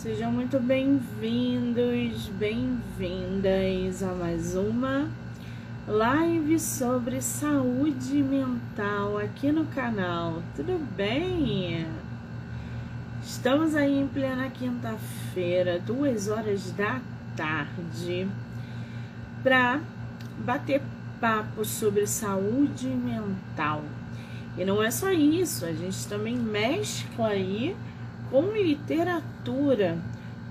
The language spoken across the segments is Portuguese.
Sejam muito bem-vindos, bem-vindas a mais uma live sobre saúde mental aqui no canal. Tudo bem? Estamos aí em plena quinta-feira, duas horas da tarde, para bater papo sobre saúde mental. E não é só isso, a gente também mescla aí com literatura.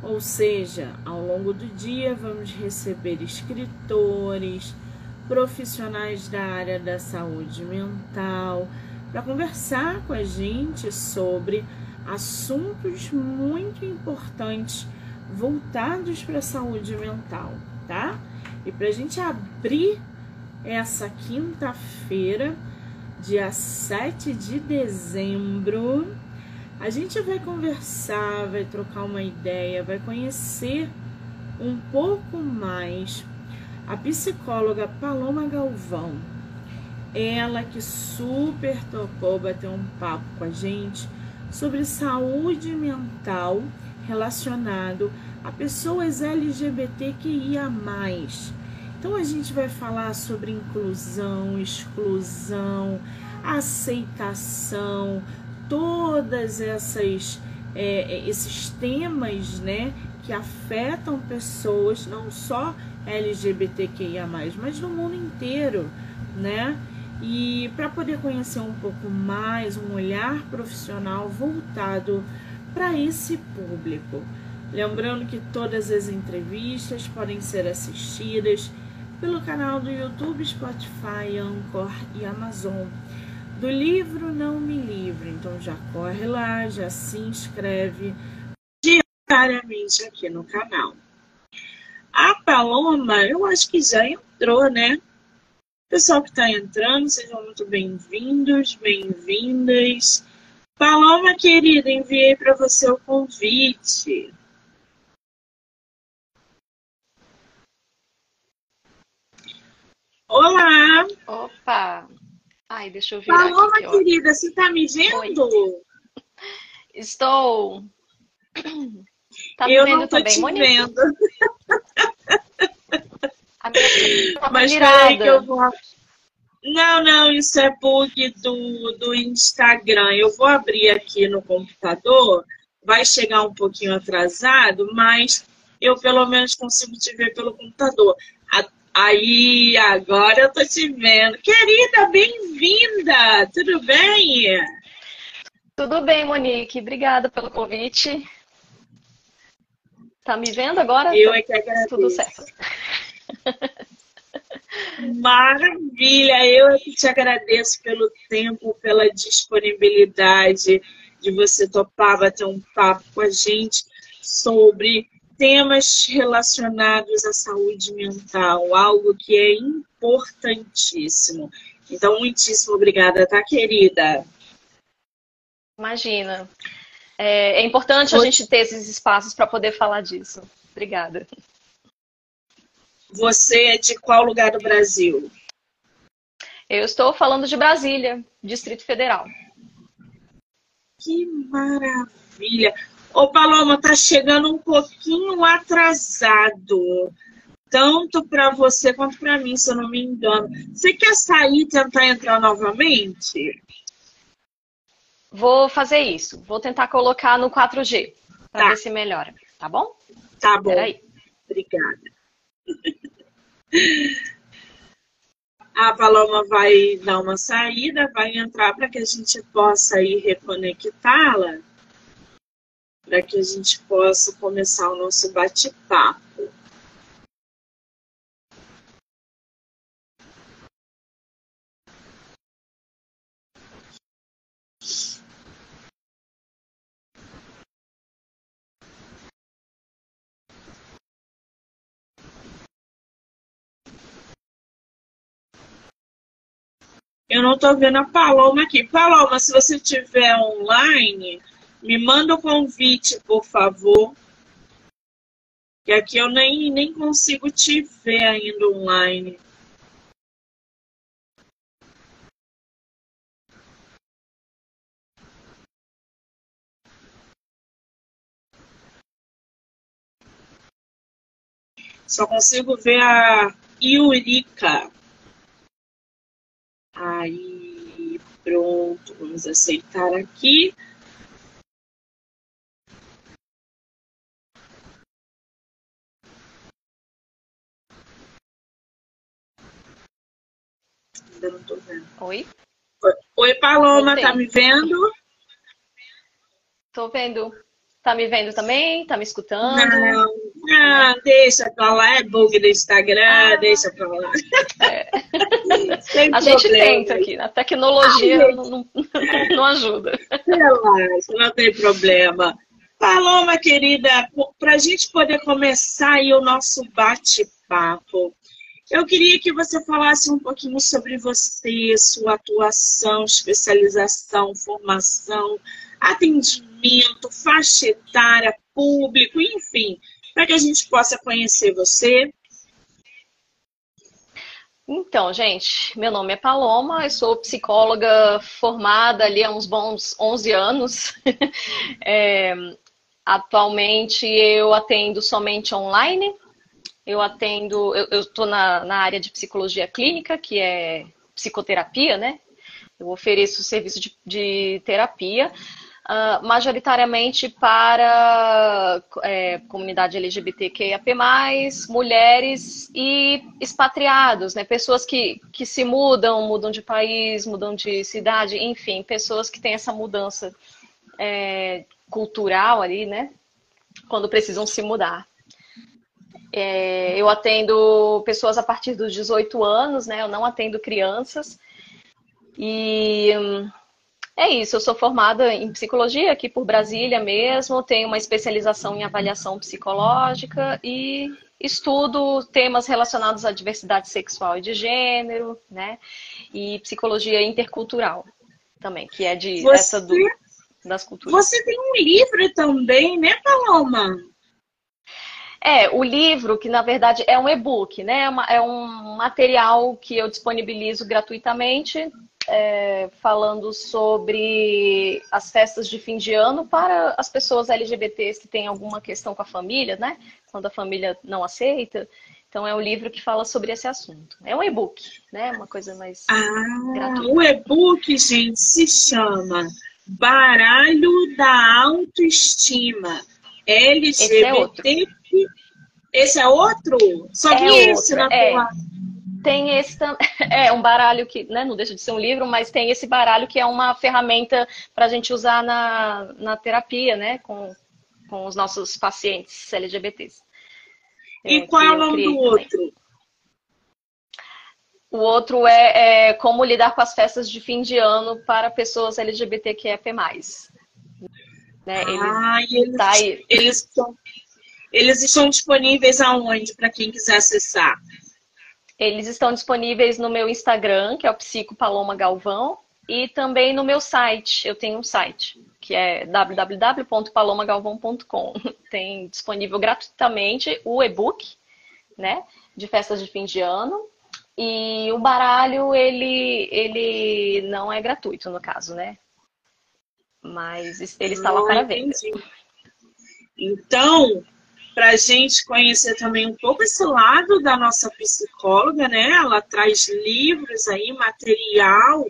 Ou seja, ao longo do dia vamos receber escritores, profissionais da área da saúde mental, para conversar com a gente sobre assuntos muito importantes voltados para a saúde mental, tá? E para a gente abrir essa quinta-feira, dia 7 de dezembro, a gente vai conversar, vai trocar uma ideia, vai conhecer um pouco mais a psicóloga Paloma Galvão. Ela que super topou bater um papo com a gente sobre saúde mental relacionado a pessoas LGBTQIA+. Então a gente vai falar sobre inclusão, exclusão, aceitação, todas essas é, é, esses temas, né, que afetam pessoas não só LGBTQIA+, mas no mundo inteiro, né? E para poder conhecer um pouco mais, um olhar profissional voltado para esse público. Lembrando que todas as entrevistas podem ser assistidas pelo canal do YouTube, Spotify, Anchor e Amazon do livro Não Me Livre. Então já corre lá, já se inscreve diariamente aqui no canal. A Paloma, eu acho que já entrou, né? Pessoal que está entrando, sejam muito bem-vindos, bem-vindas. Paloma, querida, enviei para você o convite. Olá! Opa! Ai, deixa eu ver. Paloma, aqui, querida, você está me vendo? Oi. Estou. Tá me eu vendo não tô também, te Monique? vendo. Tá Mas peraí que eu vou. Não, não, isso é bug do, do Instagram. Eu vou abrir aqui no computador, vai chegar um pouquinho atrasado, mas eu pelo menos consigo te ver pelo computador. Aí, agora eu tô te vendo. Querida, bem-vinda! Tudo bem? Tudo bem, Monique. Obrigada pelo convite. Tá me vendo agora? Eu é que agradeço. Tudo certo. Maravilha! Eu é que te agradeço pelo tempo, pela disponibilidade de você topar bater um papo com a gente sobre temas relacionados à saúde mental, algo que é importantíssimo. Então, muitíssimo obrigada, tá, querida? Imagina. É, é importante a gente ter esses espaços para poder falar disso. Obrigada. Você é de qual lugar do Brasil? Eu estou falando de Brasília, Distrito Federal. Que maravilha! Ô, Paloma, tá chegando um pouquinho atrasado. Tanto para você quanto para mim, se eu não me engano. Você quer sair e tentar entrar novamente? Vou fazer isso. Vou tentar colocar no 4G para tá. ver se melhora. Tá bom? Tá bom. Peraí. Obrigada. A Paloma vai dar uma saída, vai entrar para que a gente possa ir reconectá-la para que a gente possa começar o nosso bate-papo. Eu não estou vendo a Paloma aqui. Paloma, se você estiver online, me manda o convite, por favor. Que aqui eu nem, nem consigo te ver ainda online. Só consigo ver a Iurica. Aí, pronto, vamos aceitar aqui. Ainda não tô vendo. Oi? Oi, Paloma, tá me vendo? Tô vendo. Tá me vendo também? Tá me escutando? Não, não deixa pra lá, é bug do Instagram, ah. deixa pra lá. É. a gente tenta aqui, a tecnologia Ai, não, não, não, ajuda. Relaxa, não tem problema. Paloma, querida, para a gente poder começar aí o nosso bate-papo, eu queria que você falasse um pouquinho sobre você, sua atuação, especialização, formação, atendimento, faixa etária, público, enfim, para que a gente possa conhecer você. Então, gente, meu nome é Paloma, eu sou psicóloga formada ali há uns bons 11 anos. é, atualmente eu atendo somente online, eu atendo, eu estou na, na área de psicologia clínica, que é psicoterapia, né? Eu ofereço serviço de, de terapia uh, majoritariamente para é, comunidade LGBTQIAP+, mulheres e expatriados, né? Pessoas que, que se mudam, mudam de país, mudam de cidade, enfim, pessoas que têm essa mudança é, cultural ali, né? Quando precisam se mudar. É, eu atendo pessoas a partir dos 18 anos, né? Eu não atendo crianças. E hum, é isso, eu sou formada em psicologia aqui por Brasília mesmo, tenho uma especialização em avaliação psicológica e estudo temas relacionados à diversidade sexual e de gênero, né? E psicologia intercultural também, que é de você, essa do, das culturas. Você tem um livro também, né, Paloma? É, o livro, que na verdade é um e-book, né? É, é um material que eu disponibilizo gratuitamente é, falando sobre as festas de fim de ano para as pessoas LGBTs que têm alguma questão com a família, né? Quando a família não aceita. Então é um livro que fala sobre esse assunto. É um e-book, né? Uma coisa mais ah, gratuita. O e-book, gente, se chama Baralho da Autoestima. LGBT. É Esse é outro? Só é esse outro, na é. tua tem esse é um baralho que né, não deixa de ser um livro, mas tem esse baralho que é uma ferramenta para a gente usar na, na terapia, né, com, com os nossos pacientes LGBTs. E é, qual é o nome do também. outro? O outro é, é, como lidar com as festas de fim de ano para pessoas LGBTQIA+. Né? Ele ah, eles, tá eles, eles estão disponíveis aonde para quem quiser acessar? Eles estão disponíveis no meu Instagram, que é o Psico Paloma Galvão, e também no meu site. Eu tenho um site, que é www.palomagalvão.com. Tem disponível gratuitamente o e-book, né, de festas de fim de ano. E o baralho, ele, ele não é gratuito, no caso, né? Mas ele está lá para venda. Então, para a gente conhecer também um pouco esse lado da nossa psicóloga, né? Ela traz livros aí, material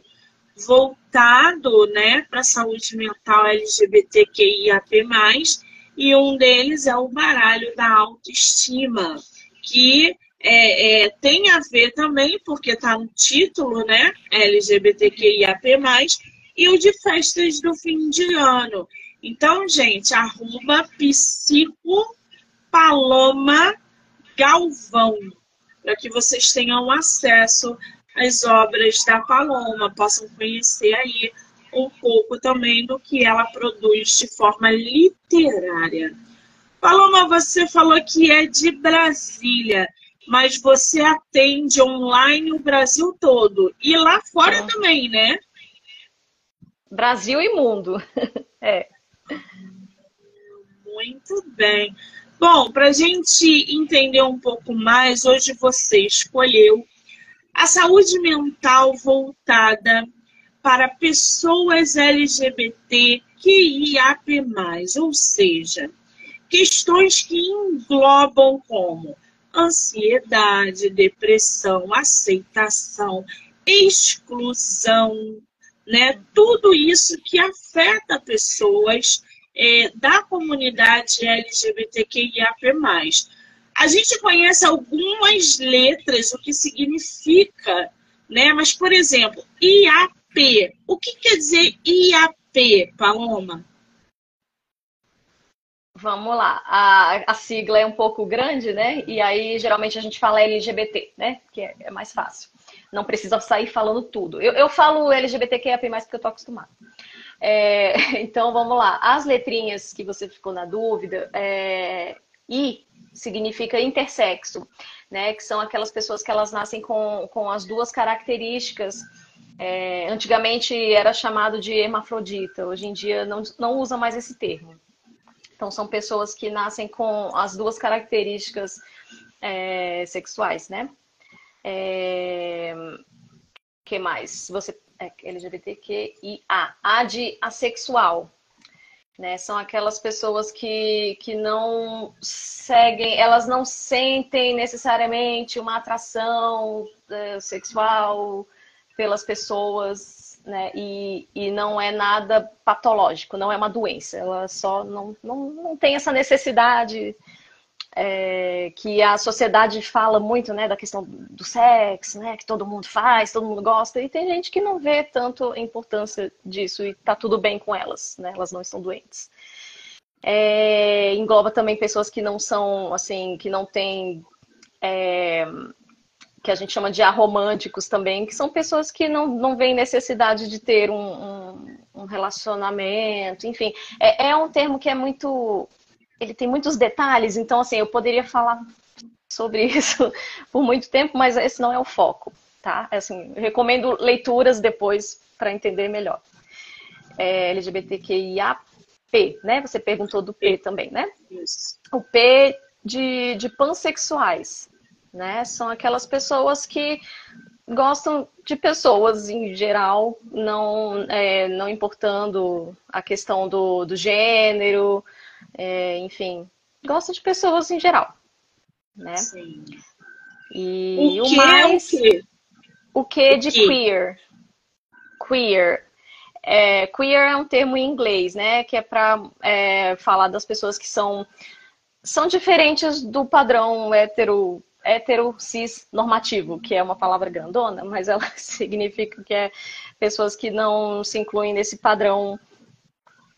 voltado, né, para a saúde mental LGBTQIAP+, e um deles é o baralho da autoestima, que é, é, tem a ver também, porque está no título, né, LGBTQIAP+, e o de festas do fim de ano. Então, gente, arroba psico Paloma Galvão, para que vocês tenham acesso às obras da Paloma, possam conhecer aí um pouco também do que ela produz de forma literária. Paloma, você falou que é de Brasília, mas você atende online o Brasil todo e lá fora é. também, né? Brasil e mundo. é. Muito bem. Bom, para a gente entender um pouco mais, hoje você escolheu a saúde mental voltada para pessoas LGBT que IAP+, ou seja, questões que englobam como ansiedade, depressão, aceitação, exclusão, né? Tudo isso que afeta pessoas é, da comunidade LGBTQIAP+. A gente conhece algumas letras, o que significa, né? Mas, por exemplo, IAP. O que quer dizer IAP, Paloma? Vamos lá. A, a, sigla é um pouco grande, né? E aí, geralmente, a gente fala LGBT, né? Que é, é mais fácil. Não precisa sair falando tudo. Eu, eu falo LGBTQIA+, porque eu tô acostumada. É, então, vamos lá. As letrinhas que você ficou na dúvida, é, I significa intersexo, né? Que são aquelas pessoas que elas nascem com, com as duas características. É, antigamente era chamado de hermafrodita, hoje em dia não, não usa mais esse termo. Então são pessoas que nascem com as duas características é, sexuais, né? É, que mais? Você LGBTQIA, A de assexual, né? São aquelas pessoas que, que não seguem, elas não sentem necessariamente uma atração uh, sexual pelas pessoas, né? E, e não é nada patológico, não é uma doença, ela só não, não, não tem essa necessidade é, que a sociedade fala muito, né, da questão do sexo, né, que todo mundo faz, todo mundo gosta, e tem gente que não vê tanto a importância disso e tá tudo bem com elas, né, elas não estão doentes. É, engloba também pessoas que não são, assim, que não têm, é, que a gente chama de aromânticos também, que são pessoas que não, não veem necessidade de ter um, um, um relacionamento, enfim, é, é um termo que é muito ele tem muitos detalhes, então assim, eu poderia falar sobre isso por muito tempo, mas esse não é o foco, tá? Assim, recomendo leituras depois para entender melhor. É LGBTQIAP, né? Você perguntou do P também, né? Isso. O P de, de pansexuais, né? São aquelas pessoas que gostam de pessoas em geral, não, é, não importando a questão do, do gênero, é, enfim, gosta de pessoas em geral, né? Sim. E o, o mais, é o quê? O que de queer? Queer. É, queer é um termo em inglês, né? Que é para é, falar das pessoas que são são diferentes do padrão hétero hétero cis normativo, que é uma palavra grandona, mas ela significa que é pessoas que não se incluem nesse padrão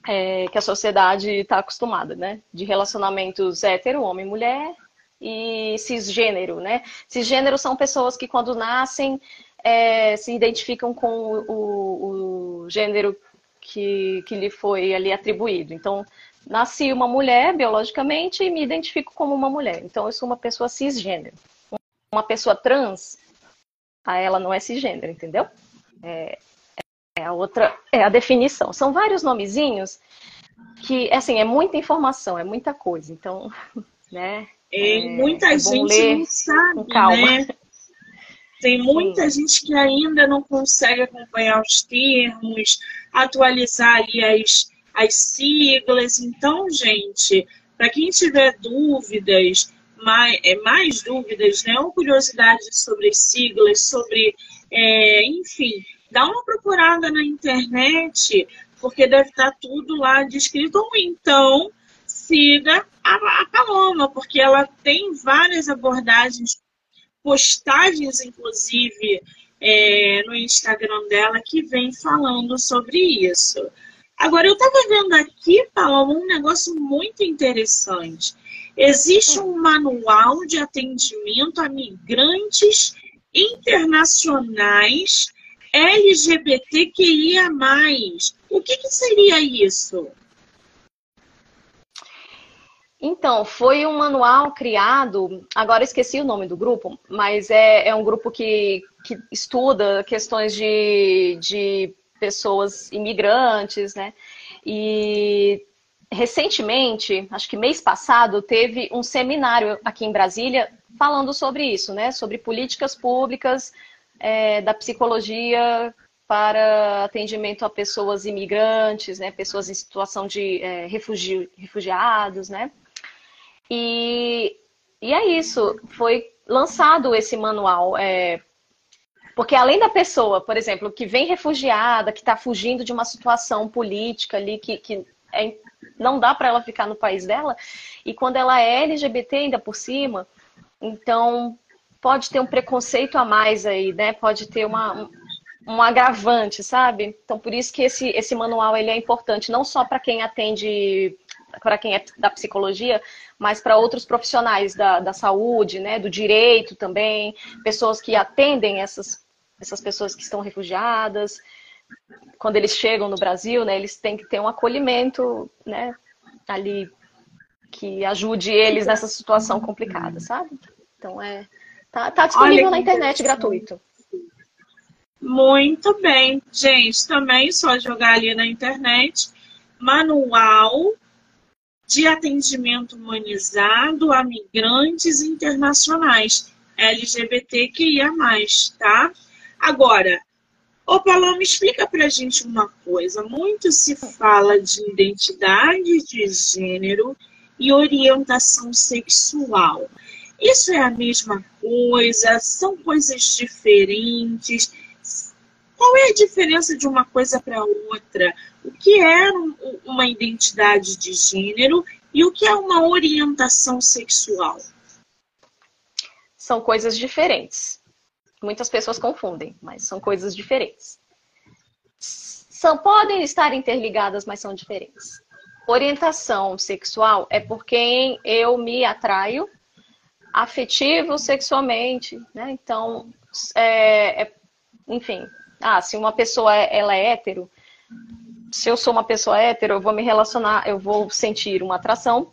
é, que a sociedade está acostumada, né? De relacionamentos hétero, homem mulher, e cisgênero, né? Cisgênero são pessoas que quando nascem é, se identificam com o, o, o gênero que, que lhe foi ali atribuído. Então, nasci uma mulher biologicamente e me identifico como uma mulher. Então, eu sou uma pessoa cisgênero. Uma pessoa trans, a ela não é cisgênero, entendeu? É, é a outra, é a definição. São vários nomezinhos que, assim, é muita informação, é muita coisa. Então, né? É, muita é gente não sabe, calma. né? Tem muita Sim. gente que ainda não consegue acompanhar os termos, atualizar ali as, as siglas. Então, gente, para quem tiver dúvidas, mais, é, mais dúvidas, né, ou curiosidade sobre as siglas, sobre, é, enfim, dá uma procurada na internet, porque deve estar tudo lá descrito. Ou então, siga a, a Paloma, porque ela tem várias abordagens, postagens, inclusive, é, no Instagram dela, que vem falando sobre isso. Agora, eu estava vendo aqui, Paloma, um negócio muito interessante. Existe um manual de atendimento a migrantes internacionais LGBTQIA+. O que, que seria isso? Então, foi um manual criado, agora esqueci o nome do grupo, mas é, é um grupo que, que estuda questões de, de pessoas imigrantes, né? E recentemente, acho que mês passado, teve um seminário aqui em Brasília falando sobre isso, né? Sobre políticas públicas é, da psicologia para atendimento a pessoas imigrantes, né, pessoas em situação de é, refugi refugiados, né? E e é isso, foi lançado esse manual. É, porque além da pessoa, por exemplo, que vem refugiada, que está fugindo de uma situação política ali que, que é, não dá para ela ficar no país dela, e quando ela é LGBT ainda por cima, então pode ter um preconceito a mais aí, né? Pode ter uma, um agravante, sabe? Então por isso que esse, esse manual ele é importante, não só para quem atende, para quem é da psicologia, mas para outros profissionais da, da saúde, né? Do direito também, pessoas que atendem essas, essas pessoas que estão refugiadas quando eles chegam no Brasil, né, eles têm que ter um acolhimento, né, ali que ajude eles nessa situação complicada, sabe? Então é tá, tá disponível na internet gratuito. Muito bem, gente. Também só jogar ali na internet manual de atendimento humanizado a migrantes internacionais LGBTQIA+, tá? Agora, Ô, Paloma, explica pra gente uma coisa. Muito se fala de identidade de gênero e orientação sexual. Isso é a mesma coisa? São coisas diferentes? Qual é a diferença de uma coisa para outra? O que é uma identidade de gênero e o que é uma orientação sexual? São coisas diferentes. Muitas pessoas confundem, mas são coisas diferentes. São, podem estar interligadas, mas são diferentes. Orientação sexual é por quem eu me atraio afetivo sexualmente, né? Então, é, é, enfim, ah, se uma pessoa é, ela é hétero, se eu sou uma pessoa hétero, eu vou me relacionar, eu vou sentir uma atração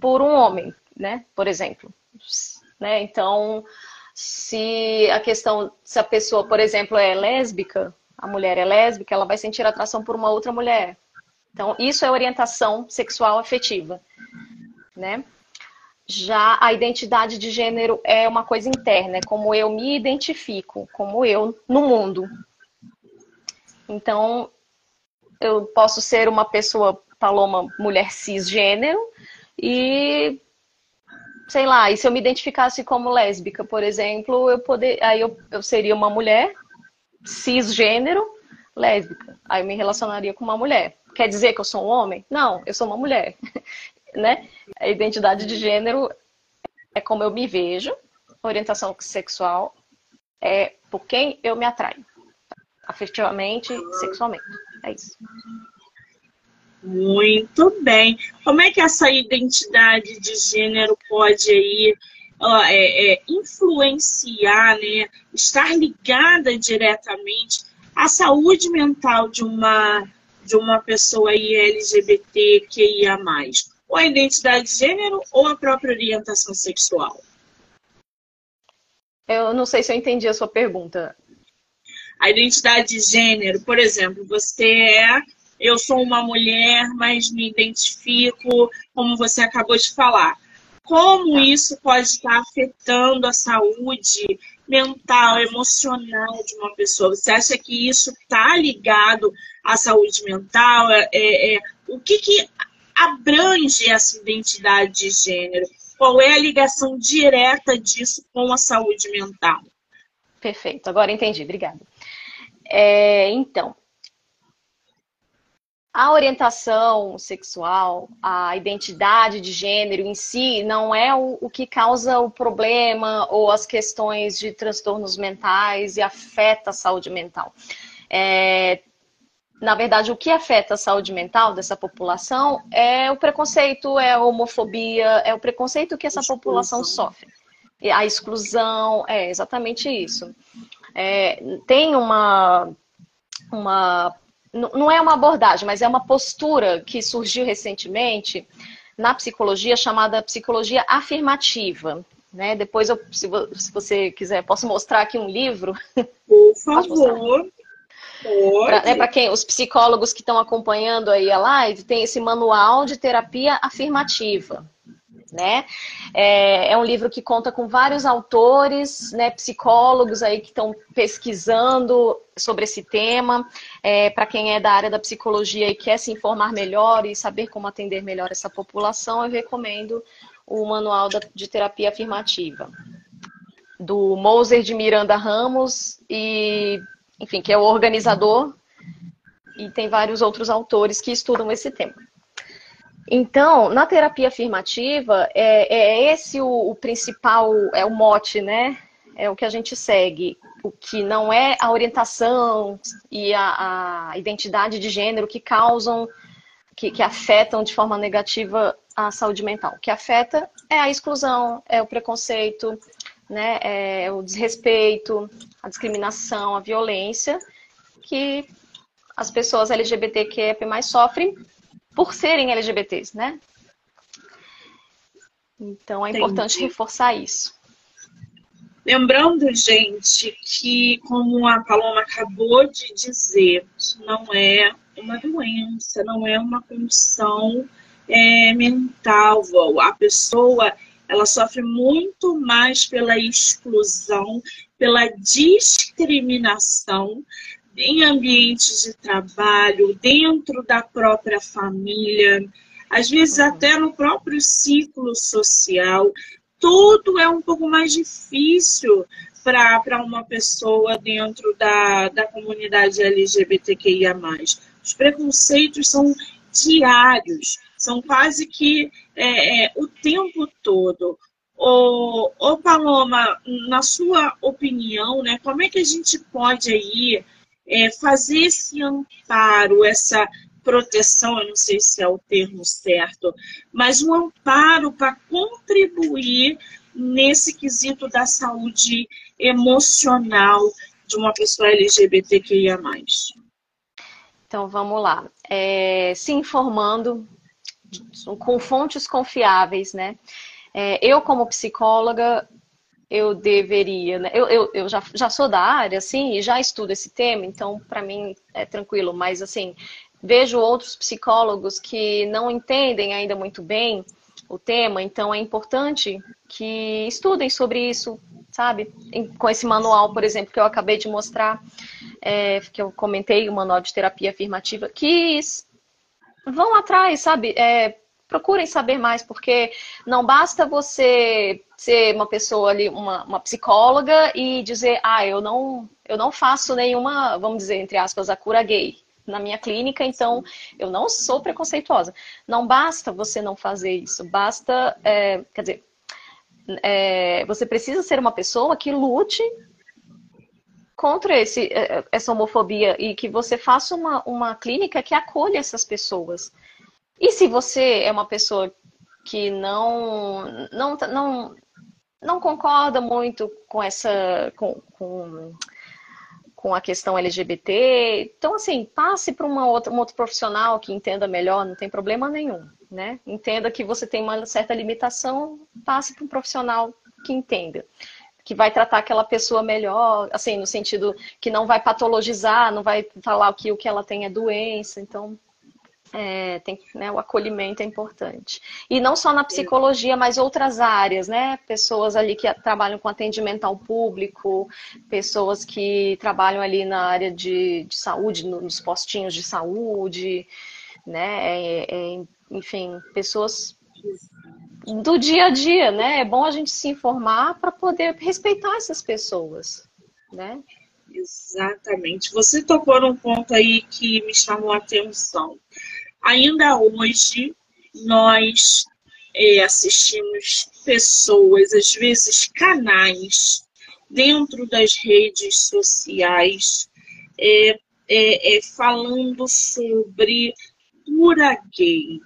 por um homem, né? Por exemplo, né? Então, se a questão, se a pessoa, por exemplo, é lésbica, a mulher é lésbica, ela vai sentir atração por uma outra mulher. Então, isso é orientação sexual afetiva, né? Já a identidade de gênero é uma coisa interna, é como eu me identifico, como eu no mundo. Então, eu posso ser uma pessoa, Paloma, mulher cisgênero, e sei lá, e se eu me identificasse como lésbica, por exemplo, eu poder, aí eu, eu seria uma mulher cisgênero lésbica. Aí eu me relacionaria com uma mulher. Quer dizer que eu sou um homem? Não, eu sou uma mulher. Né? A identidade de gênero é como eu me vejo, orientação sexual é por quem eu me atraio. Afetivamente, sexualmente. É isso. Muito bem. Como é que essa identidade de gênero pode aí é, é, influenciar, né, estar ligada diretamente à saúde mental de uma de uma pessoa aí LGBTQIA+. Ou a identidade de gênero ou a própria orientação sexual? Eu não sei se eu entendi a sua pergunta. A identidade de gênero, por exemplo, você é eu sou uma mulher, mas me identifico, como você acabou de falar. Como tá. isso pode estar afetando a saúde mental, emocional de uma pessoa? Você acha que isso está ligado à saúde mental? É, é, é, o que, que abrange essa identidade de gênero? Qual é a ligação direta disso com a saúde mental? Perfeito, agora entendi, obrigada. É, então, a orientação sexual, a identidade de gênero em si não é o, o, que causa o problema ou as questões de transtornos mentais e afeta a saúde mental. É, na verdade, o que afeta a saúde mental dessa população é o preconceito, é a homofobia, é o preconceito que essa população sofre. A exclusão, é exatamente isso. É, tem uma, uma não é uma abordagem, mas é uma postura que surgiu recentemente na psicologia chamada psicologia afirmativa. Né? Depois, eu, se, você quiser, posso mostrar aqui um livro. Por favor. Para né, quem os psicólogos que estão acompanhando aí a live, tem esse manual de terapia afirmativa né? É, é, um livro que conta com vários autores, né, psicólogos aí que estão pesquisando sobre esse tema. É, Para quem é da área da psicologia e quer se informar melhor e saber como atender melhor essa população, eu recomendo o Manual de Terapia Afirmativa, do Moser de Miranda Ramos, e, enfim, que é o organizador, e tem vários outros autores que estudam esse tema. Então, na terapia afirmativa, é, é esse o, o, principal, é o mote, né? É o que a gente segue. O que não é a orientação e a, a identidade de gênero que causam, que, que afetam de forma negativa a saúde mental. O que afeta é a exclusão, é o preconceito, né? é o desrespeito, a discriminação, a violência, que as pessoas LGBTQIA+ sofrem por serem LGBTs, né? Então é importante Entendi. reforçar isso. Lembrando, gente, que como a Paloma acabou de dizer, não é uma doença, não é uma condição é, mental. A pessoa ela sofre muito mais pela exclusão, pela discriminação em ambientes de trabalho, dentro da própria família, às vezes uhum. até no próprio ciclo social. Tudo é um pouco mais difícil para uma pessoa dentro da, da comunidade LGBTQIA. Os preconceitos são diários, são quase que é, é, o tempo todo. Ô, ô Paloma, na sua opinião, né, como é que a gente pode aí é, fazer esse amparo, essa proteção, eu não sei se é o termo certo, mas um amparo para contribuir nesse quesito da saúde emocional de uma pessoa LGBTQIA. Então vamos lá. É, se informando com fontes confiáveis, né? É, eu, como psicóloga, eu deveria, né? Eu, eu, eu já, já sou da área, assim, e já estudo esse tema, então para mim é tranquilo, mas assim, vejo outros psicólogos que não entendem ainda muito bem o tema, então é importante que estudem sobre isso, sabe? Com esse manual, por exemplo, que eu acabei de mostrar, é, que eu comentei, o manual de terapia afirmativa, que vão atrás, sabe? É, procurem saber mais, porque não basta você ser uma pessoa ali, uma, uma psicóloga e dizer, ah, eu não, eu não faço nenhuma, vamos dizer, entre aspas, a cura gay na minha clínica, então eu não sou preconceituosa. Não basta você não fazer isso, basta, é, quer dizer, é, você precisa ser uma pessoa que lute contra esse, é, essa homofobia e que você faça uma, uma clínica que acolha essas pessoas. E se você é uma pessoa que não, não, não, não concorda muito com essa com, com, com a questão LGBT, então assim, passe para um outro profissional que entenda melhor, não tem problema nenhum, né? Entenda que você tem uma certa limitação, passe para um profissional que entenda que vai tratar aquela pessoa melhor, assim, no sentido que não vai patologizar, não vai falar que o que ela tem é doença, então é, tem, né, o acolhimento é importante. E não só na psicologia, mas outras áreas, né? Pessoas ali que trabalham com atendimento ao público, pessoas que trabalham ali na área de, de saúde, nos postinhos de saúde, né? É, é, enfim, pessoas do dia a dia, né? É bom a gente se informar para poder respeitar essas pessoas, né? Exatamente. Você tocou num ponto aí que me chamou a atenção. Ainda hoje, nós é, assistimos pessoas, às vezes canais, dentro das redes sociais, é, é, é, falando sobre cura gay.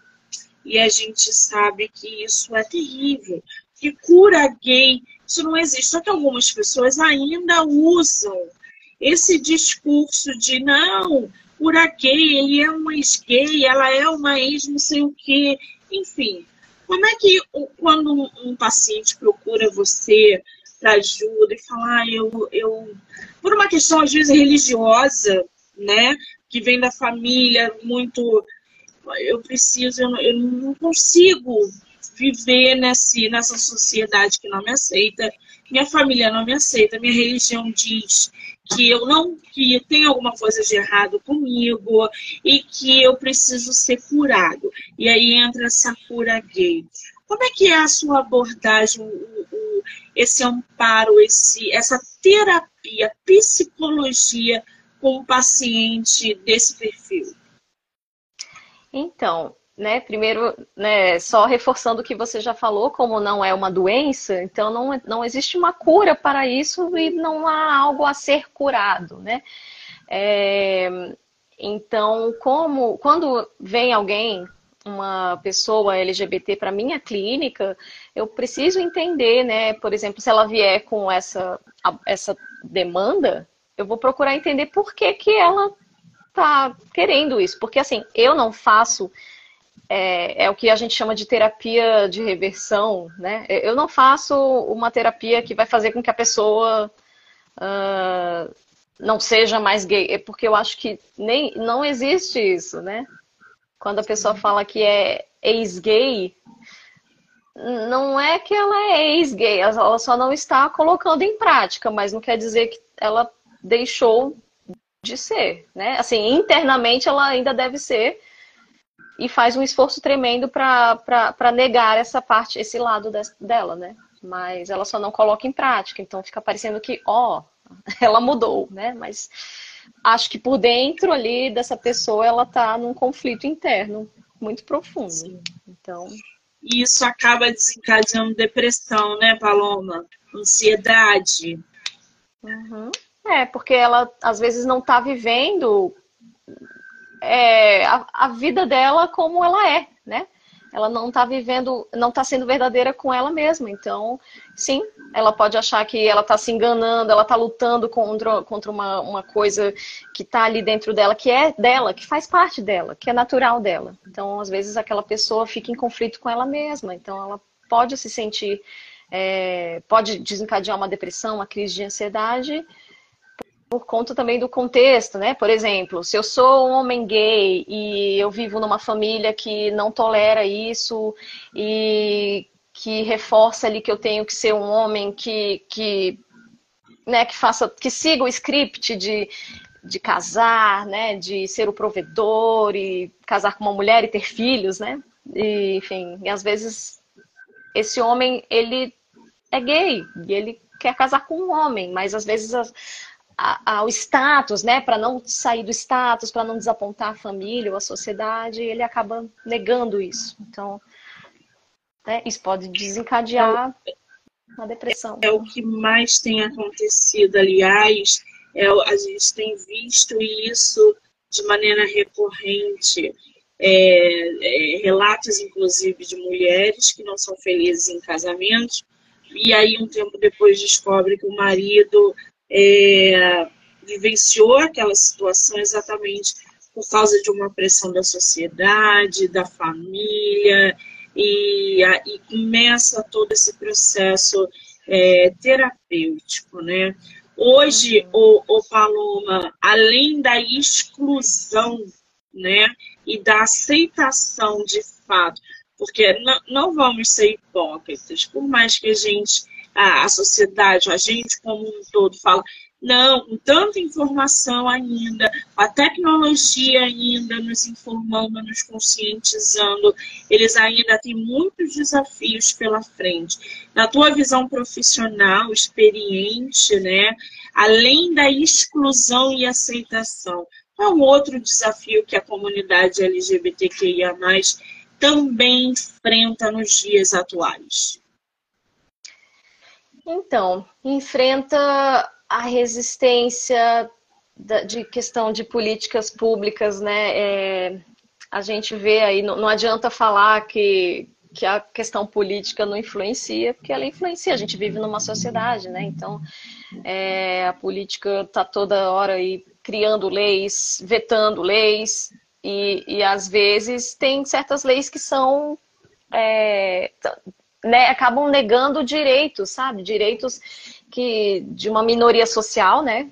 E a gente sabe que isso é terrível. Que cura gay, isso não existe. Só que algumas pessoas ainda usam esse discurso de não, cura gay, ele é um ex-gay, ela é uma ex não sei o quê. Enfim, como é que quando um paciente procura você para ajuda e fala, ah, eu, eu, por uma questão às vezes religiosa, né, que vem da família, muito, eu preciso, eu, eu não consigo viver nesse, nessa sociedade que não me aceita, minha família não me aceita, minha religião diz que eu não que tem alguma coisa de errado comigo e que eu preciso ser curado. E aí entra essa cura gay. Como é que é a sua abordagem, o, o, esse amparo, esse, essa terapia, psicologia com o paciente desse perfil? Então, né, primeiro, né, só reforçando o que você já falou, como não é uma doença, então não, não existe uma cura para isso e não há algo a ser curado, né? É, então, como quando vem alguém, uma pessoa LGBT para minha clínica, eu preciso entender, né? Por exemplo, se ela vier com essa, essa demanda, eu vou procurar entender por que, que ela tá querendo isso. Porque assim, eu não faço é, é, o que a gente chama de terapia de reversão, né? Eu não faço uma terapia que vai fazer com que a pessoa uh, não seja mais gay, é porque eu acho que nem não existe isso, né? Quando a pessoa fala que é ex-gay, não é que ela é ex-gay, ela só não está colocando em prática, mas não quer dizer que ela deixou de ser, né? Assim, internamente ela ainda deve ser e faz um esforço tremendo para negar essa parte, esse lado dela, né? Mas ela só não coloca em prática, então fica parecendo que, ó, ela mudou, né? Mas acho que por dentro ali dessa pessoa ela tá num conflito interno muito profundo. Sim. Então, e isso acaba desencadeando depressão, né, Paloma? Ansiedade. Uhum. É, porque ela às vezes não está vivendo é, a, a, vida dela como ela é, né? Ela não está vivendo, não está sendo verdadeira com ela mesma. Então, sim, ela pode achar que ela está se enganando, ela está lutando contra, contra uma, uma coisa que está ali dentro dela, que é dela, que faz parte dela, que é natural dela. Então, às vezes, aquela pessoa fica em conflito com ela mesma. Então, ela pode se sentir, é, pode desencadear uma depressão, uma crise de ansiedade por conta também do contexto, né? Por exemplo, se eu sou um homem gay e eu vivo numa família que não tolera isso e que reforça ali que eu tenho que ser um homem que, que né, que faça, que siga o script de, de casar, né, de ser o provedor e casar com uma mulher e ter filhos, né? E, enfim, e às vezes esse homem ele é gay e ele quer casar com um homem, mas às vezes as, ao status, né, para não sair do status, para não desapontar a família ou a sociedade, ele acaba negando isso. Então, né, isso pode desencadear uma depressão. É o que mais tem acontecido, aliás, é, a gente tem visto isso de maneira recorrente. É, é, relatos, inclusive, de mulheres que não são felizes em casamentos, e aí um tempo depois descobre que o marido é, vivenciou aquela situação exatamente por causa de uma pressão da sociedade, da família, e, e começa todo esse processo é, terapêutico, né? Hoje, o, o Paloma, além da exclusão, né, e da aceitação de fato, porque não, não vamos ser hipócritas, por mais que a gente a, a sociedade, a gente como um todo fala, não, com tanta informação ainda, a tecnologia ainda nos informando, nos conscientizando, eles ainda têm muitos desafios pela frente. Na tua visão profissional, experiente, né, além da exclusão e aceitação, qual é um outro desafio que a comunidade LGBTQIA+, também enfrenta nos dias atuais? Então, enfrenta a resistência de questão de políticas públicas, né? É, a gente vê aí, não, não adianta falar que, que a questão política não influencia, porque ela influencia. A gente vive numa sociedade, né? Então, é, a política está toda hora aí criando leis, vetando leis, e, e às vezes tem certas leis que são é, né, acabam negando direitos, sabe? Direitos que de uma minoria social, né?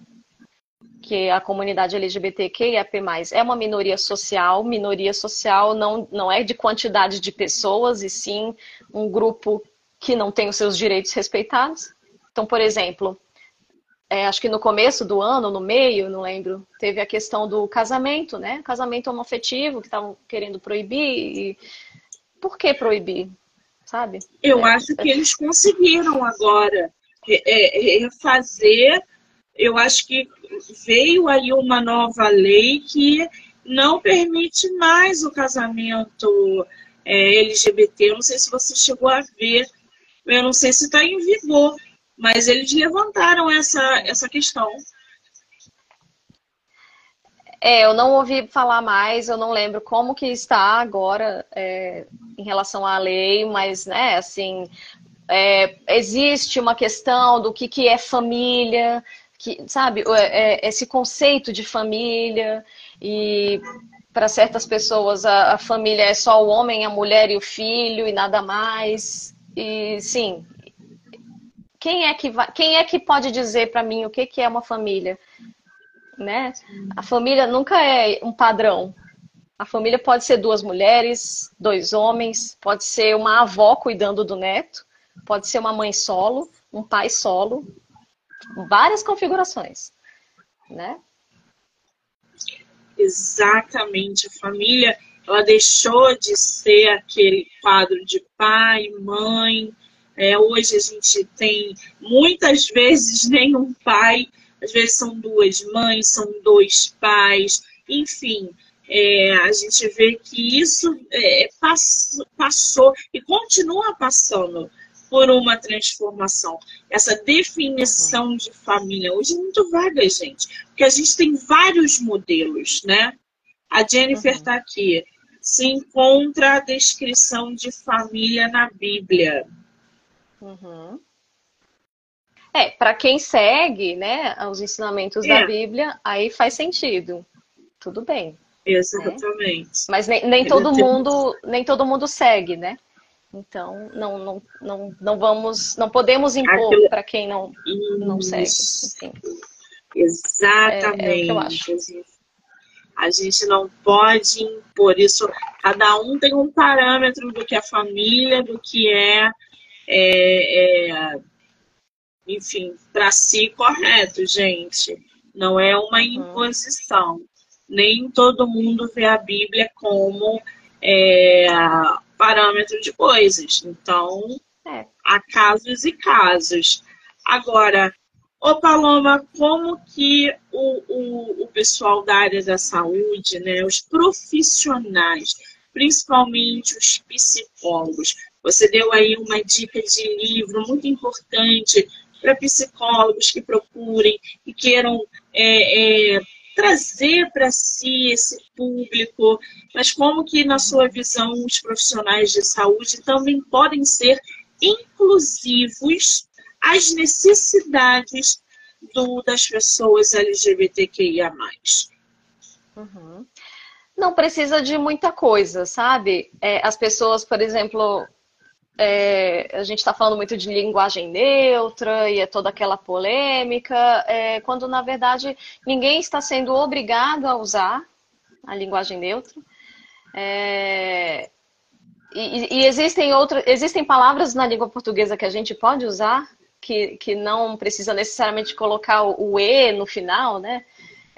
Que a comunidade LGBTQIAP+, é uma minoria social, minoria social não, não é de quantidade de pessoas, e sim um grupo que não tem os seus direitos respeitados. Então, por exemplo, é, acho que no começo do ano, no meio, não lembro, teve a questão do casamento, né? Casamento homoafetivo, que estavam querendo proibir. E... Por que proibir? Sabe? Eu é, acho que eles conseguiram agora é, refazer. Eu acho que veio aí uma nova lei que não permite mais o casamento é, LGBT. Eu não sei se você chegou a ver, eu não sei se está em vigor, mas eles levantaram essa, essa questão. É, eu não ouvi falar mais, eu não lembro como que está agora é, em relação à lei, mas, né, assim, é, existe uma questão do que, que é família, que, sabe, é, é, esse conceito de família, e para certas pessoas a, a, família é só o homem, a mulher e o filho e nada mais. E sim, quem é que vai, quem é que pode dizer para mim o que, que é uma família? Né? A família nunca é um padrão. A família pode ser duas mulheres, dois homens, pode ser uma avó cuidando do neto, pode ser uma mãe solo, um pai solo, várias configurações, né? Exatamente, a família ela deixou de ser aquele quadro de pai, mãe. É, hoje a gente tem muitas vezes nenhum pai, às vezes são duas mães, são dois pais, enfim. É, a gente vê que isso é, passou, passou e continua passando por uma transformação. Essa definição de família hoje é muito vaga, gente, porque a gente tem vários modelos, né? A Jennifer está uhum. Tá aqui. Se encontra a descrição de família na Bíblia. Uhum. É, para quem segue, né, os ensinamentos é. da Bíblia, aí faz sentido. Tudo bem. Exatamente. Né? Mas nem, nem todo mundo, nem todo mundo segue, né? Então, não, não, não, não vamos, não podemos impor para quem não, não segue. Enfim. Exatamente. É, é eu acho. A gente não pode impor isso. Cada um tem um parâmetro do que é família, do que é, é, é enfim, para si correto, gente. Não é uma imposição. Nem todo mundo vê a Bíblia como é, parâmetro de coisas. Então, é. há casos e casos. Agora, ô Paloma, como que o, o, o pessoal da área da saúde, né, os profissionais, principalmente os psicólogos, você deu aí uma dica de livro muito importante para psicólogos que procurem e queiram é, é, trazer para si esse público, mas como que, na sua visão, os profissionais de saúde também podem ser inclusivos às necessidades do, das pessoas LGBTQIA+. Uhum. Não precisa de muita coisa, sabe? É, as pessoas, por exemplo, é, a gente está falando muito de linguagem neutra e é toda aquela polêmica, é, quando na verdade ninguém está sendo obrigado a usar a linguagem neutra. É, e, e, existem outras, existem palavras na língua portuguesa que a gente pode usar que, que não precisa necessariamente colocar o, o e no final, né?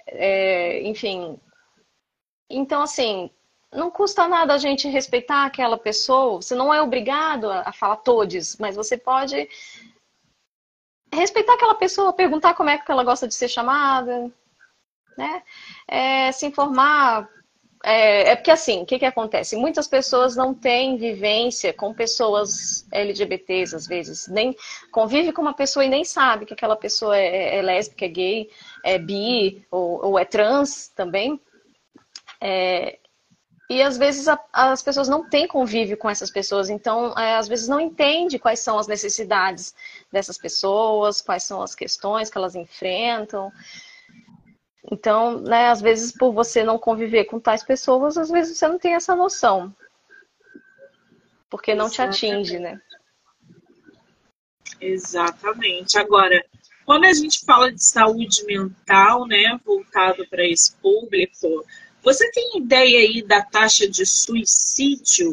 É, enfim. Então, assim, não custa nada a gente respeitar aquela pessoa. Você não é obrigado a, falar todos, mas você pode respeitar aquela pessoa, perguntar como é que ela gosta de ser chamada, né? É, se informar. É, é, porque assim, o que, que acontece? Muitas pessoas não têm vivência com pessoas LGBTs, às vezes. Nem convive com uma pessoa e nem sabe que aquela pessoa é, é lésbica, é gay, é bi ou, ou é trans também. É, e às vezes a, as pessoas não têm convívio com essas pessoas, então é, às vezes não entende quais são as necessidades dessas pessoas, quais são as questões que elas enfrentam. Então, né, às vezes por você não conviver com tais pessoas, às vezes você não tem essa noção. Porque não Exatamente. te atinge, né? Exatamente. Agora, quando a gente fala de saúde mental, né, voltado para esse público, você tem ideia aí da taxa de suicídio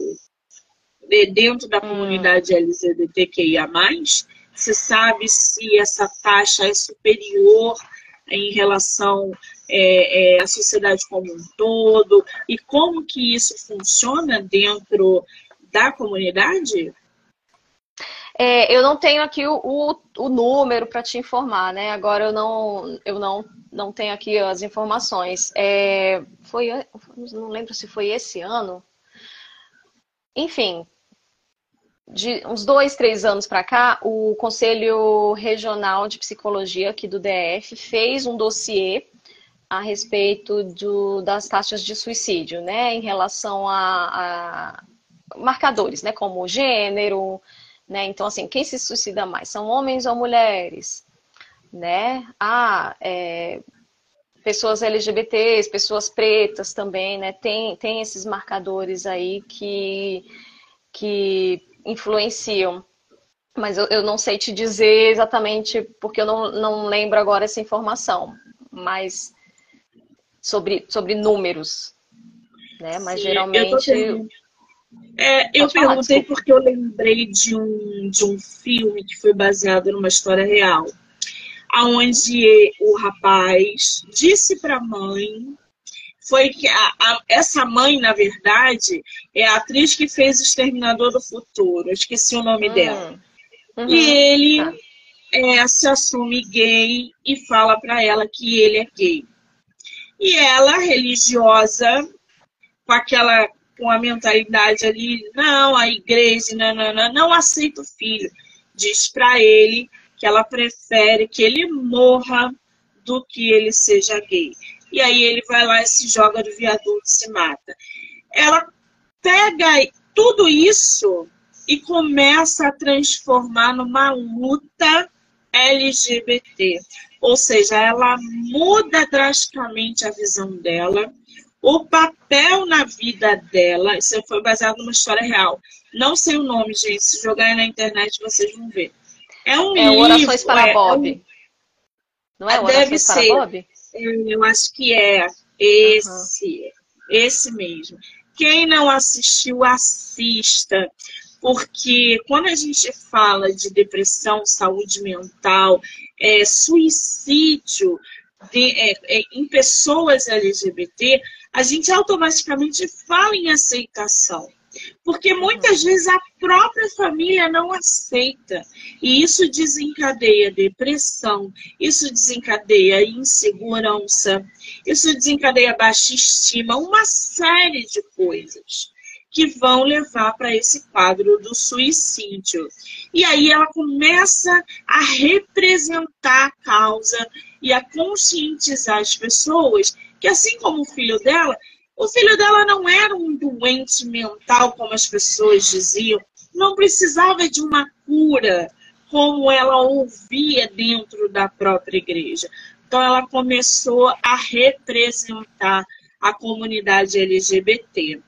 dentro da hum. comunidade LGBTQIA+. Você sabe se essa taxa é superior em relação é, é, à sociedade como um todo e como que isso funciona dentro da comunidade? É, eu não tenho aqui o, o, o número para te informar, né? Agora eu não, eu não, não tenho aqui as informações. É, foi, não lembro se foi esse ano. Enfim, de uns dois, três anos para cá, o Conselho Regional de Psicologia aqui do DF fez um dossiê a respeito do, das taxas de suicídio, né, em relação a, a marcadores, né, como gênero, né, então assim, quem se suicida mais, são homens ou mulheres, né, ah, é, pessoas LGBTs, pessoas pretas também, né, tem, tem esses marcadores aí que, que influenciam. Mas eu, eu não sei te dizer exatamente, porque eu não, não lembro agora essa informação. Mas sobre, sobre números. Né? Mas Sim, geralmente. Eu, é, eu perguntei porque eu lembrei de um, de um filme que foi baseado numa história real, aonde o rapaz disse para a mãe foi que a, a, essa mãe, na verdade, é a atriz que fez o Exterminador do Futuro. Eu esqueci o nome hum. dela. Uhum. E ele tá. é, se assume gay e fala para ela que ele é gay. E ela, religiosa, com aquela com a mentalidade ali, não, a igreja, não, não, não, não aceita o filho. Diz para ele que ela prefere que ele morra do que ele seja gay e aí ele vai lá e se joga do viaduto e se mata. Ela pega tudo isso e começa a transformar numa luta LGBT. Ou seja, ela muda drasticamente a visão dela, o papel na vida dela. Isso foi baseado numa história real. Não sei o nome, gente. Se jogarem na internet, vocês vão ver. É um é livro. Orações para é, Bob. É um... Não é Orações Deve para ser. Bob? Eu acho que é esse, uhum. esse mesmo. Quem não assistiu, assista, porque quando a gente fala de depressão, saúde mental, é, suicídio de, é, é, em pessoas LGBT, a gente automaticamente fala em aceitação. Porque muitas vezes a própria família não aceita. E isso desencadeia depressão, isso desencadeia insegurança, isso desencadeia baixa estima, uma série de coisas que vão levar para esse quadro do suicídio. E aí ela começa a representar a causa e a conscientizar as pessoas que, assim como o filho dela, o filho dela não era um doente mental, como as pessoas diziam, não precisava de uma cura, como ela ouvia dentro da própria igreja. Então, ela começou a representar a comunidade LGBT.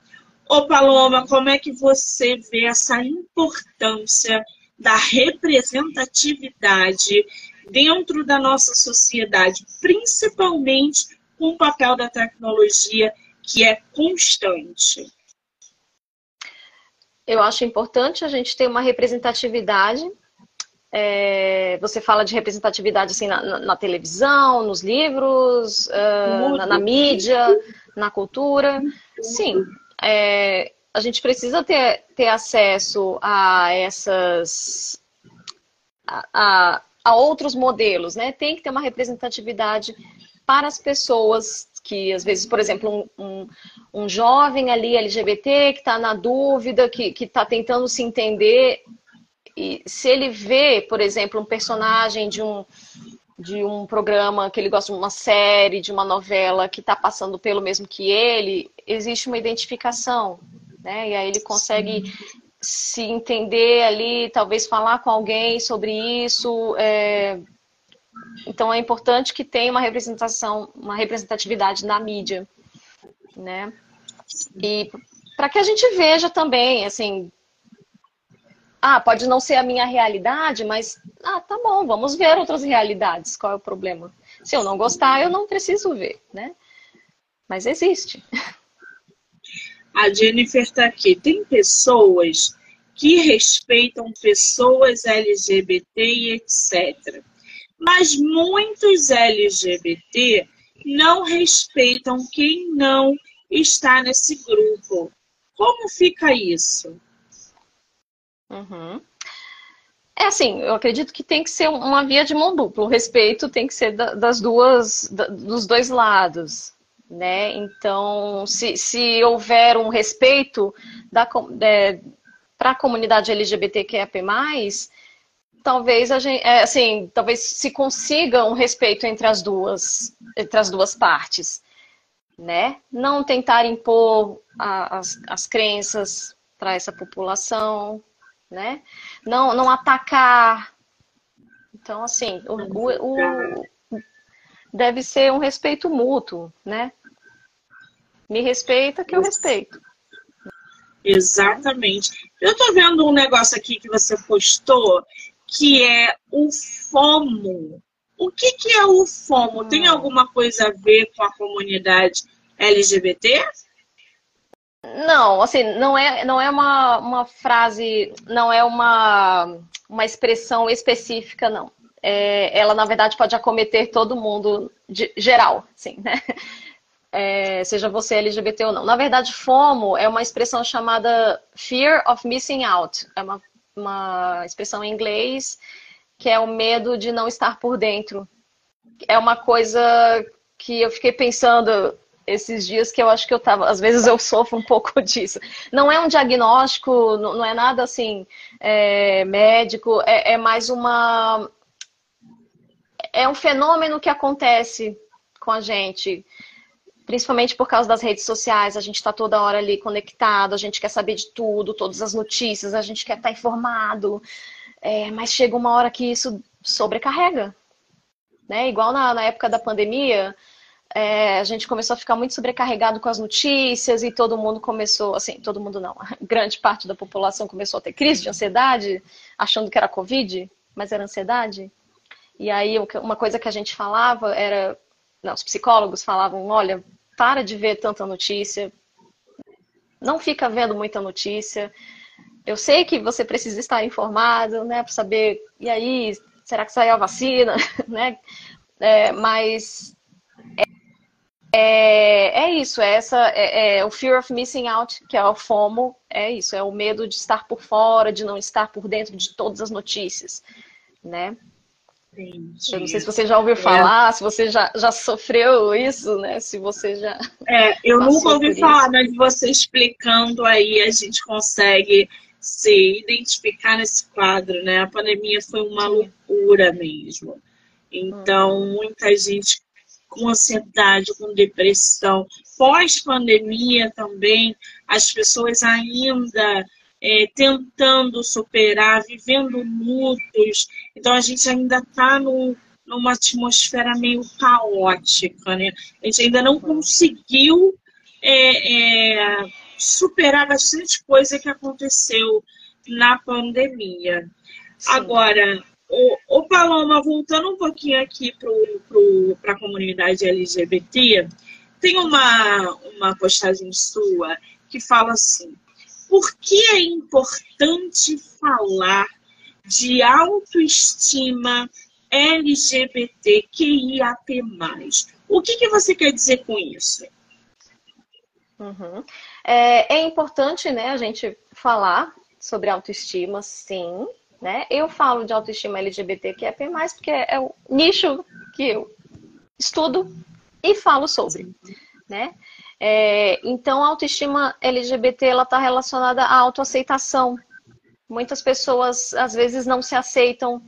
Ô, Paloma, como é que você vê essa importância da representatividade dentro da nossa sociedade, principalmente com o papel da tecnologia que é constante. Eu acho importante a gente ter uma representatividade. É, você fala de representatividade assim, na, na, televisão, nos livros, uh, na, na, mídia, na cultura. Sim, é, a gente precisa ter, ter acesso a essas. A, a, a outros modelos, né? Tem que ter uma representatividade para as pessoas que às vezes, por exemplo, um, um, um jovem ali LGBT que está na dúvida, que está tentando se entender, e se ele vê, por exemplo, um personagem de um, de um programa que ele gosta de uma série, de uma novela que está passando pelo mesmo que ele, existe uma identificação, né? E aí ele consegue Sim. se entender ali, talvez falar com alguém sobre isso, é, então é importante que tenha uma representação, uma representatividade na mídia, né? E para que a gente veja também, assim, ah, pode não ser a minha realidade, mas ah, tá bom, vamos ver outras realidades. Qual é o problema? Se eu não gostar, eu não preciso ver, né? Mas existe. A Jennifer está aqui. Tem pessoas que respeitam pessoas LGBT e etc. Mas muitos LGBT não respeitam quem não está nesse grupo. Como fica isso? Uhum. é assim, eu acredito que tem que ser uma via de mão dupla. O respeito tem que ser das duas, dos dois lados, né? Então, se, se houver um respeito é, para a comunidade LGBTQIAP+, talvez a gente, é, assim, talvez se consiga um respeito entre as duas, entre as duas partes, né? Não tentar impor a, as, as crenças para essa população, né? Não, não atacar. Então, assim, o, deve ser um respeito mútuo, né? Me respeita que eu respeito. Exatamente. Eu tô vendo um negócio aqui que você postou que é o FOMO. O que, que é o FOMO? Tem alguma coisa a ver com a comunidade LGBT? Não, assim, não é, não é uma, uma frase, não é uma, uma expressão específica, não. É, ela, na verdade, pode acometer todo mundo, de, geral, sim, né? É, seja você LGBT ou não. Na verdade, FOMO é uma expressão chamada Fear of Missing Out. É uma, uma expressão em inglês que é o medo de não estar por dentro. É uma coisa que eu fiquei pensando esses dias que eu acho que eu tava, às vezes eu sofro um pouco disso. Não é um diagnóstico, não é nada assim é, médico, é, é mais uma é um fenômeno que acontece com a gente, principalmente por causa das redes sociais. A gente está toda hora ali conectado, a gente quer saber de tudo, todas as notícias, a gente quer estar tá informado, é, mas chega uma hora que isso sobrecarrega. Né? Igual na, na época da pandemia, é, a gente começou a ficar muito sobrecarregado com as notícias e todo mundo começou, assim, todo mundo não, grande parte da população começou a ter crise de ansiedade, achando que era Covid, mas era ansiedade. E aí uma coisa que a gente falava era, não, os psicólogos falavam, olha, para de ver tanta notícia, não fica vendo muita notícia. Eu sei que você precisa estar informado, né, para saber, e aí, será que saiu a vacina, né? É, mas é, é isso, é, essa, é, é, o fear of missing out, que é o FOMO, é isso, é o medo de estar por fora, de não estar por dentro de todas as notícias, né? Entendi. Eu não sei se você já ouviu falar, é. se você já, já sofreu isso, né? Se você já. É, eu nunca ouvi falar, mas você explicando aí, a gente consegue se identificar nesse quadro, né? A pandemia foi uma loucura mesmo. Então, hum. muita gente com ansiedade, com depressão. Pós-pandemia também, as pessoas ainda é, tentando superar, vivendo lutos. Então, a gente ainda está numa atmosfera meio caótica, né? A gente ainda não conseguiu é, é, superar bastante coisa que aconteceu na pandemia. Sim. Agora, o, o Paloma, voltando um pouquinho aqui para a comunidade LGBT, tem uma, uma postagem sua que fala assim: por que é importante falar de autoestima LGBTQIAP+. O que, que você quer dizer com isso? Uhum. É, é importante né, a gente falar sobre autoestima, sim, né? Eu falo de autoestima LGBTQIA+, porque é o nicho que eu estudo e falo sobre, né? É, então, a autoestima LGBT está relacionada à autoaceitação. Muitas pessoas às vezes não se aceitam.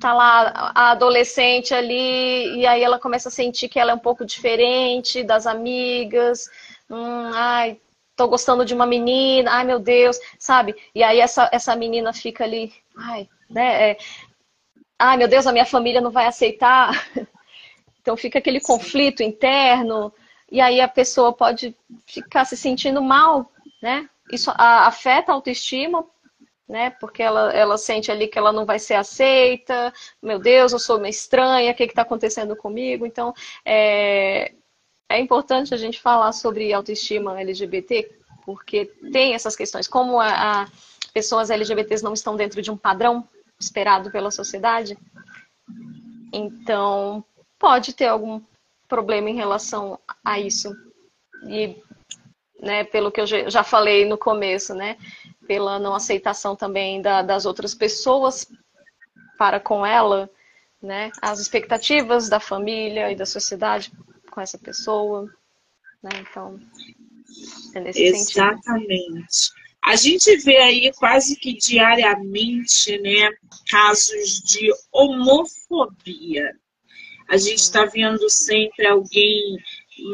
Tá lá a adolescente ali e aí ela começa a sentir que ela é um pouco diferente das amigas. Hum, ai, tô gostando de uma menina, ai meu Deus, sabe? E aí essa, essa menina fica ali, ai, né? É, ai meu Deus, a minha família não vai aceitar. Então fica aquele Sim. conflito interno, e aí a pessoa pode ficar se sentindo mal, né? Isso afeta a autoestima, né? Porque ela, ela sente ali que ela não vai ser aceita, meu Deus, eu sou uma estranha, o que está acontecendo comigo? Então, é, é importante a gente falar sobre autoestima LGBT, porque tem essas questões. Como a, a pessoas LGBTs não estão dentro de um padrão esperado pela sociedade, então pode ter algum problema em relação a isso. E, né, pelo que eu já falei no começo, né, pela não aceitação também da, das outras pessoas para com ela, né? As expectativas da família e da sociedade com essa pessoa, né? Então, é nesse Exatamente. Sentido. A gente vê aí quase que diariamente, né, casos de homofobia. A gente está vendo sempre alguém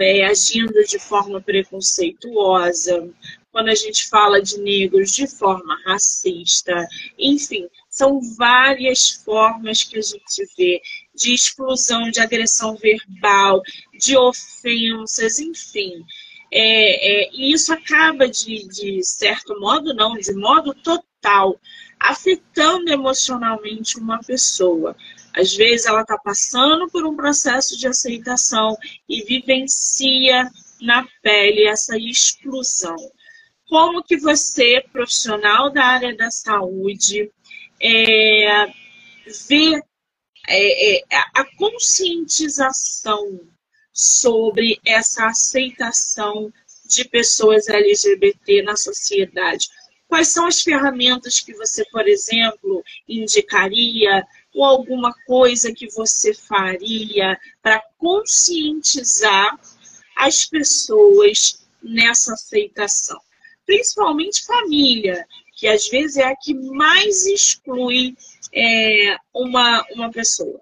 é, agindo de forma preconceituosa, quando a gente fala de negros de forma racista, enfim, são várias formas que a gente vê de exclusão, de agressão verbal, de ofensas, enfim. É, é, e isso acaba de, de certo modo, não, de modo total, afetando emocionalmente uma pessoa. Às vezes ela está passando por um processo de aceitação e vivencia na pele essa exclusão. Como que você, profissional da área da saúde, é, vê é, é, a conscientização sobre essa aceitação de pessoas LGBT na sociedade? Quais são as ferramentas que você, por exemplo, indicaria ou alguma coisa que você faria para conscientizar as pessoas nessa aceitação? Principalmente família, que às vezes é a que mais exclui é, uma, uma pessoa.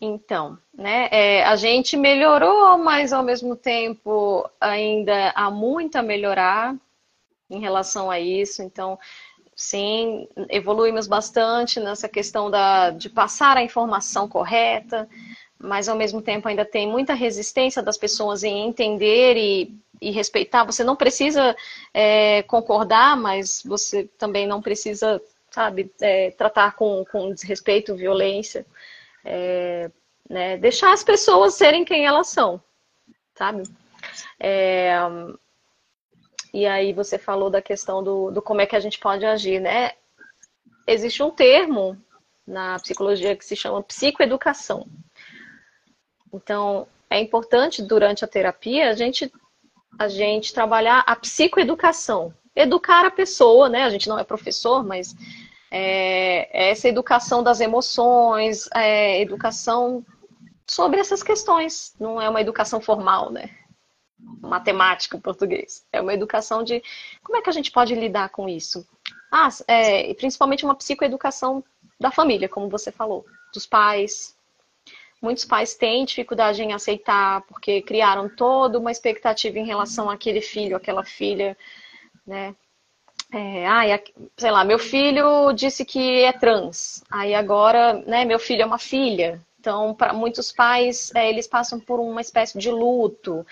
Então, né, é, a gente melhorou, mas ao mesmo tempo ainda há muito a melhorar em relação a isso. Então, sim, evoluímos bastante nessa questão da, de passar a informação correta, mas ao mesmo tempo ainda tem muita resistência das pessoas em entender e, e respeitar. Você não precisa é, concordar, mas você também não precisa, sabe, é, tratar com, com desrespeito, violência. É, né, deixar as pessoas serem quem elas são, sabe? É, e aí você falou da questão do, do como é que a gente pode agir, né? Existe um termo na psicologia que se chama psicoeducação. Então, é importante durante a terapia a gente, a gente trabalhar a psicoeducação. Educar a pessoa, né? A gente não é professor, mas é, é essa educação das emoções, é, educação sobre essas questões. Não é uma educação formal, né? Matemática, português. É uma educação de como é que a gente pode lidar com isso. Ah, é, principalmente uma psicoeducação da família, como você falou, dos pais. Muitos pais têm dificuldade em aceitar, porque criaram toda uma expectativa em relação àquele filho, àquela filha, né? É, ah, sei lá, meu filho disse que é trans. Aí agora, né, meu filho é uma filha. Então, para muitos pais, é, eles passam por uma espécie de luto.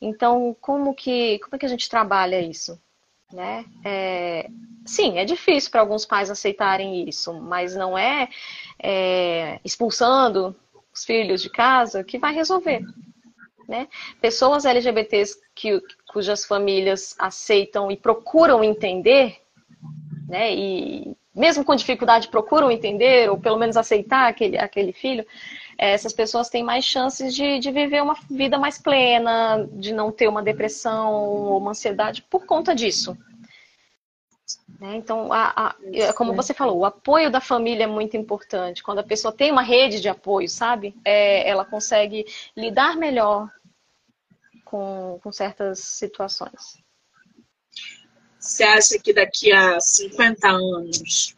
Então, como que, como é que a gente trabalha isso? Né? É, sim, é difícil para alguns pais aceitarem isso, mas não é, é, expulsando os filhos de casa que vai resolver. Né? Pessoas LGBTs que, cujas famílias aceitam e procuram entender, né? e mesmo com dificuldade procuram entender, ou pelo menos aceitar aquele, aquele filho, essas pessoas têm mais chances de, de viver uma vida mais plena, de não ter uma depressão ou uma ansiedade por conta disso. Né? Então, a, a, é como você falou, o apoio da família é muito importante. Quando a pessoa tem uma rede de apoio, sabe? É, ela consegue lidar melhor com, com certas situações. Você acha que daqui a 50 anos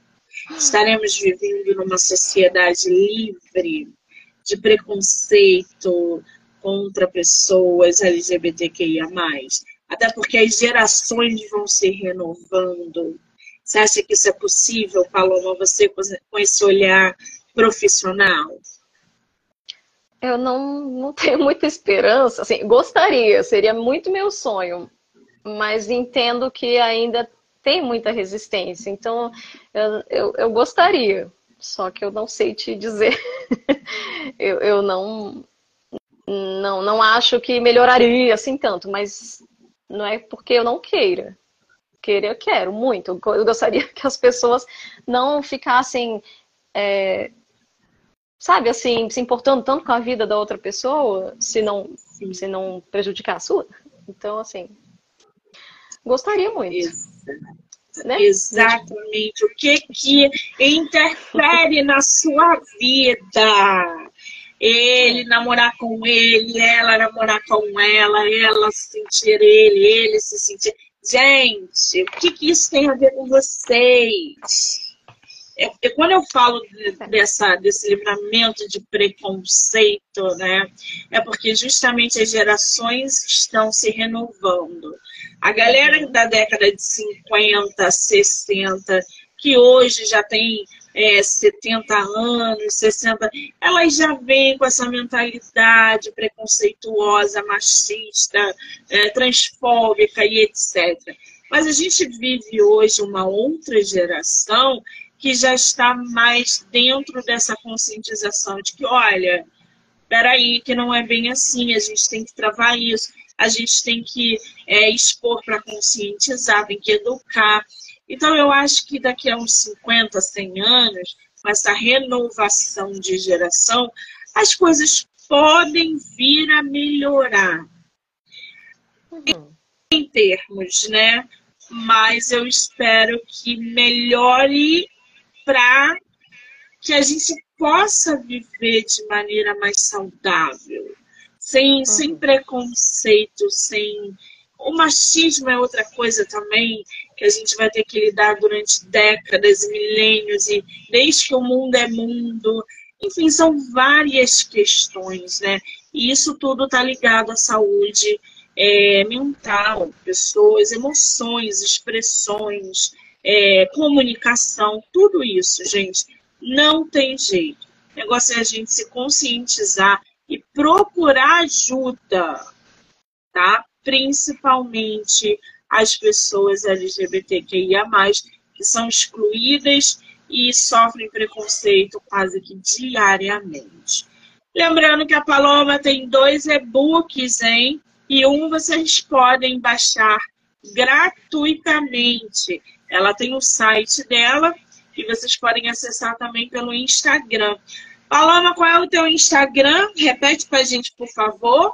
estaremos vivendo numa sociedade livre de preconceito contra pessoas LGBTQIA+. Até porque as gerações vão se renovando. Você acha que isso é possível, Paloma, você com esse olhar profissional? Eu não, não tenho muita esperança. Assim, gostaria, seria muito meu sonho, mas entendo que ainda tem muita resistência. Então, eu, eu, eu gostaria, só que eu não sei te dizer. eu, eu não, não, não acho que melhoraria assim tanto, mas não é porque eu não queira. Querer eu quero muito. Eu gostaria que as pessoas não ficassem, é, sabe, assim, se importando tanto com a vida da outra pessoa, se não, se não prejudicar a sua. Então, assim, Gostaria muito. Isso. Né? Exatamente. O que que interfere na sua vida? Ele namorar com ele, ela namorar com ela, ela sentir ele, ele se sentir. Gente, o que, que isso tem a ver com vocês? É, é, quando eu falo de, dessa, desse livramento de preconceito, né, é porque justamente as gerações estão se renovando. A galera da década de 50, 60, que hoje já tem é, 70 anos, 60, elas já vêm com essa mentalidade preconceituosa, machista, é, transfóbica e etc. Mas a gente vive hoje uma outra geração que já está mais dentro dessa conscientização de que, olha, peraí, que não é bem assim, a gente tem que travar isso, a gente tem que é, expor para conscientizar, tem que educar. Então, eu acho que daqui a uns 50, 100 anos, com essa renovação de geração, as coisas podem vir a melhorar. Uhum. Em termos, né? Mas eu espero que melhore para que a gente possa viver de maneira mais saudável, sem, uhum. sem preconceito, sem. O machismo é outra coisa também que a gente vai ter que lidar durante décadas, milênios, e desde que o mundo é mundo. Enfim, são várias questões, né? E isso tudo está ligado à saúde é, mental, pessoas, emoções, expressões, é, comunicação, tudo isso, gente, não tem jeito. O negócio é a gente se conscientizar e procurar ajuda, tá? Principalmente as pessoas LGBTQIA, que são excluídas e sofrem preconceito quase que diariamente. Lembrando que a Paloma tem dois e-books, hein? E um vocês podem baixar gratuitamente. Ela tem o site dela e vocês podem acessar também pelo Instagram. Paloma, qual é o teu Instagram? Repete pra gente, por favor.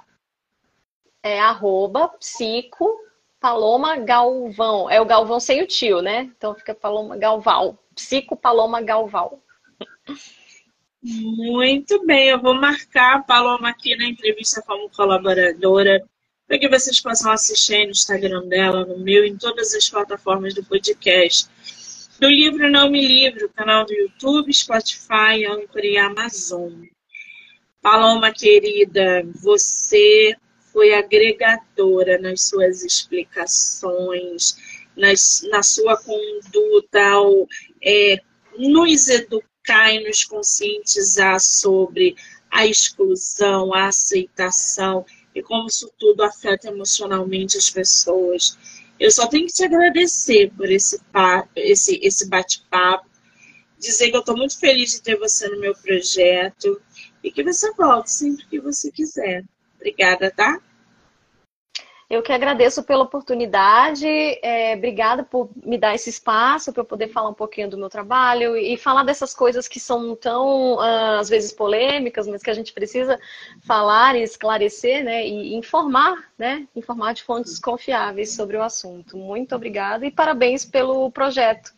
É arroba psico Paloma Galvão. É o Galvão sem o tio, né? Então fica Paloma Galval. Psico Paloma Galval. Muito bem, eu vou marcar a Paloma aqui na entrevista como colaboradora para que vocês possam assistir no Instagram dela, no meu, em todas as plataformas do podcast. Do livro Não Me Livro, canal do YouTube, Spotify, Anchor e Amazon. Paloma querida, você foi agregadora nas suas explicações, nas, na sua conduta ao é, nos educar e nos conscientizar sobre a exclusão, a aceitação e como isso tudo afeta emocionalmente as pessoas. Eu só tenho que te agradecer por esse, esse, esse bate-papo, dizer que eu estou muito feliz de ter você no meu projeto e que você volte sempre que você quiser. Obrigada, tá? Eu que agradeço pela oportunidade, é, obrigada por me dar esse espaço para eu poder falar um pouquinho do meu trabalho e falar dessas coisas que são tão, ah, às vezes, polêmicas, mas que a gente precisa falar e esclarecer, né? E informar, né? Informar de fontes confiáveis sobre o assunto. Muito obrigada e parabéns pelo projeto.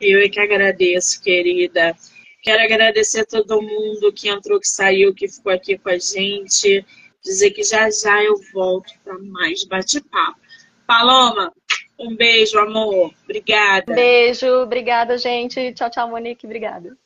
Eu é que agradeço, querida. Quero agradecer a todo mundo que entrou, que saiu, que ficou aqui com a gente dizer que já já eu volto para mais bate-papo. Paloma, um beijo, amor. Obrigada. Beijo, obrigada, gente. Tchau, tchau, Monique. Obrigada.